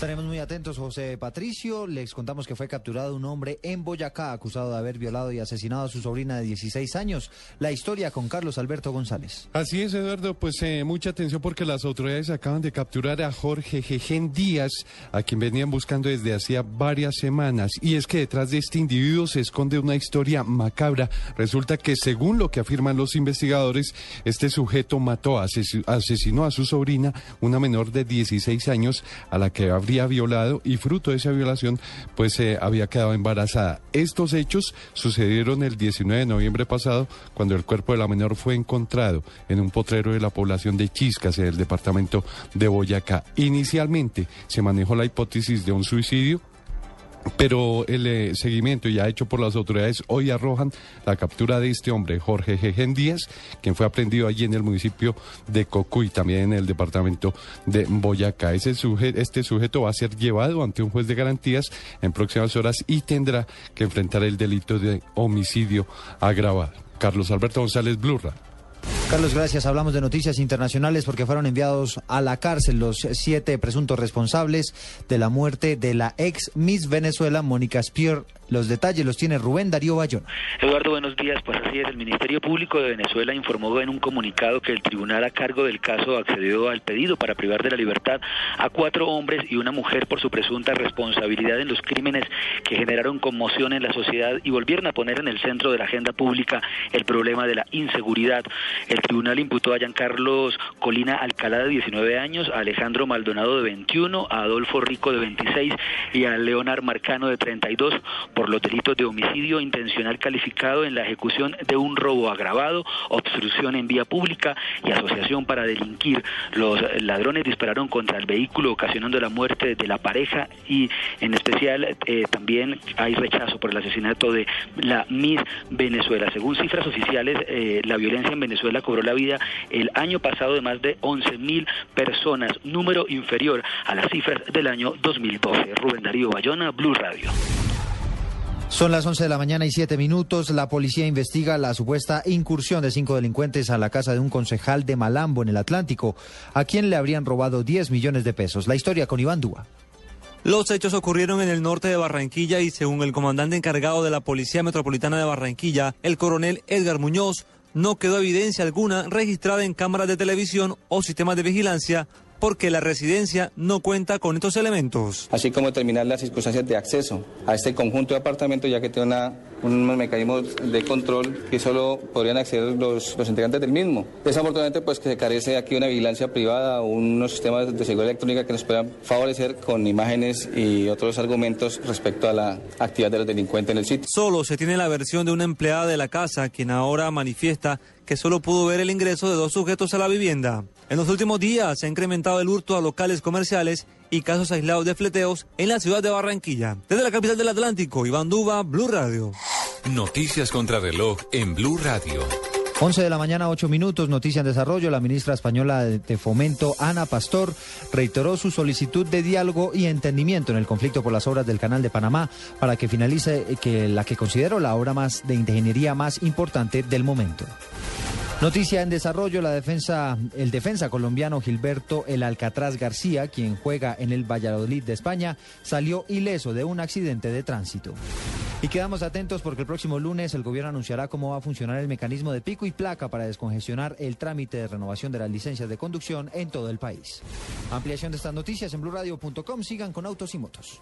Estaremos muy atentos, José Patricio. Les contamos que fue capturado un hombre en Boyacá acusado de haber violado y asesinado a su sobrina de 16 años. La historia con Carlos Alberto González. Así es, Eduardo, pues eh, mucha atención porque las autoridades acaban de capturar a Jorge Jejen Díaz, a quien venían buscando desde hacía varias semanas. Y es que detrás de este individuo se esconde una historia macabra. Resulta que según lo que afirman los investigadores, este sujeto mató, ases- asesinó a su sobrina, una menor de 16 años, a la que habría violado y fruto de esa violación, pues eh, había quedado embarazada. Estos hechos sucedieron el 19 de noviembre pasado, cuando el cuerpo de la menor fue encontrado en un potrero de la población de Chiscas, en el departamento de Boyacá. Inicialmente se manejó la hipótesis de un suicidio, pero el eh, seguimiento ya hecho por las autoridades hoy arrojan la captura de este hombre, Jorge Jejen Díaz, quien fue aprendido allí en el municipio de Cocuy, también en el departamento de Boyacá. Ese suje- este sujeto va a ser llevado ante un juez de garantías en próximas horas y tendrá que enfrentar el delito de homicidio agravado. Carlos Alberto González Blurra. Carlos, gracias. Hablamos de noticias internacionales porque fueron enviados a la cárcel los siete presuntos responsables de la muerte de la ex Miss Venezuela, Mónica Spier. Los detalles los tiene Rubén Darío Bayona. Eduardo, buenos días. Pues así es, el Ministerio Público de Venezuela informó en un comunicado que el tribunal a cargo del caso accedió al pedido para privar de la libertad a cuatro hombres y una mujer por su presunta responsabilidad en los crímenes que generaron conmoción en la sociedad y volvieron a poner en el centro de la agenda pública el problema de la inseguridad. Tribunal imputó a Giancarlos Colina Alcalá de 19 años, a Alejandro Maldonado de 21, a Adolfo Rico de 26 y a Leonard Marcano de 32 por los delitos de homicidio intencional calificado en la ejecución de un robo agravado, obstrucción en vía pública y asociación para delinquir. Los ladrones dispararon contra el vehículo ocasionando la muerte de la pareja y en especial eh, también hay rechazo por el asesinato de la Miss Venezuela. Según cifras oficiales, eh, la violencia en Venezuela cobró la vida el año pasado de más de 11 mil personas, número inferior a las cifras del año 2012. Rubén Darío Bayona, Blue Radio. Son las 11 de la mañana y 7 minutos. La policía investiga la supuesta incursión de cinco delincuentes a la casa de un concejal de Malambo en el Atlántico, a quien le habrían robado 10 millones de pesos. La historia con Iván Dúa. Los hechos ocurrieron en el norte de Barranquilla y según el comandante encargado de la Policía Metropolitana de Barranquilla, el coronel Edgar Muñoz, no quedó evidencia alguna registrada en cámaras de televisión o sistemas de vigilancia porque la residencia no cuenta con estos elementos. así como determinar las circunstancias de acceso a este conjunto de apartamentos, ya que tiene una, un mecanismo de control que solo podrían acceder los, los integrantes del mismo. Desafortunadamente, pues que se carece aquí una vigilancia privada, unos sistemas de seguridad electrónica que nos puedan favorecer con imágenes y otros argumentos respecto a la actividad de los delincuentes en el sitio. Solo se tiene la versión de una empleada de la casa, quien ahora manifiesta que solo pudo ver el ingreso de dos sujetos a la vivienda. En los últimos días se ha incrementado el hurto a locales comerciales y casos aislados de fleteos en la ciudad de Barranquilla. Desde la capital del Atlántico, Iván Duba, Blue Radio. Noticias contra reloj en Blue Radio. 11 de la mañana, 8 minutos, noticia en desarrollo. La ministra española de Fomento, Ana Pastor, reiteró su solicitud de diálogo y entendimiento en el conflicto por las obras del Canal de Panamá para que finalice eh, que la que considero la obra más de ingeniería más importante del momento. Noticia en desarrollo, la defensa, el defensa colombiano Gilberto El Alcatraz García, quien juega en el Valladolid de España, salió ileso de un accidente de tránsito. Y quedamos atentos porque el próximo lunes el gobierno anunciará cómo va a funcionar el mecanismo de pico y placa para descongestionar el trámite de renovación de las licencias de conducción en todo el país. Ampliación de estas noticias en blurradio.com. Sigan con autos y motos.